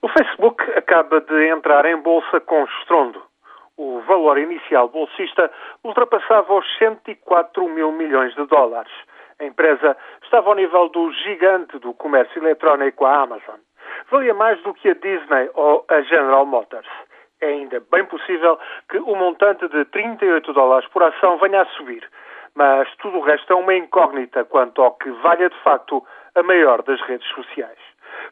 O Facebook acaba de entrar em bolsa com estrondo. O valor inicial bolsista ultrapassava os 104 mil milhões de dólares. A empresa estava ao nível do gigante do comércio eletrónico, a Amazon. Valia mais do que a Disney ou a General Motors. É ainda bem possível que o montante de 38 dólares por ação venha a subir, mas tudo o resto é uma incógnita quanto ao que valha de facto a maior das redes sociais.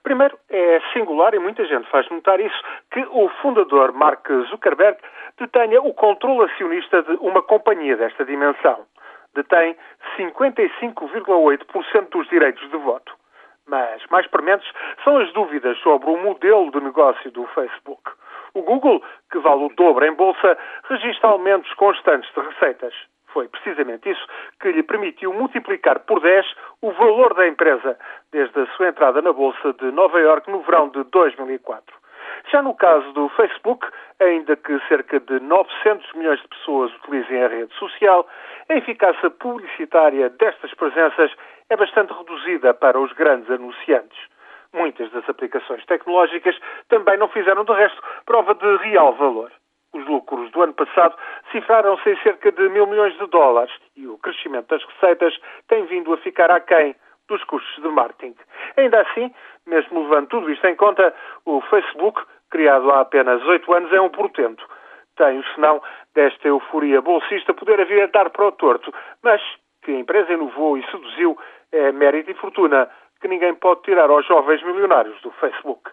Primeiro, é singular, e muita gente faz notar isso, que o fundador Mark Zuckerberg detenha o controle acionista de uma companhia desta dimensão. Detém 55,8% dos direitos de voto. Mas mais prementes são as dúvidas sobre o modelo de negócio do Facebook. O Google, que vale o dobro em bolsa, registra aumentos constantes de receitas. Foi precisamente isso que lhe permitiu multiplicar por 10 o valor da empresa desde a sua entrada na Bolsa de Nova York no verão de 2004. Já no caso do Facebook, ainda que cerca de 900 milhões de pessoas utilizem a rede social, a eficácia publicitária destas presenças é bastante reduzida para os grandes anunciantes. Muitas das aplicações tecnológicas também não fizeram, de resto, prova de real valor. Os lucros do ano passado cifraram-se em cerca de mil milhões de dólares e o crescimento das receitas tem vindo a ficar aquém dos custos de marketing. Ainda assim, mesmo levando tudo isto em conta, o Facebook, criado há apenas oito anos, é um portento. Tem, senão, desta euforia bolsista poder vir a dar para o torto, mas que a empresa inovou e seduziu é mérito e fortuna que ninguém pode tirar aos jovens milionários do Facebook.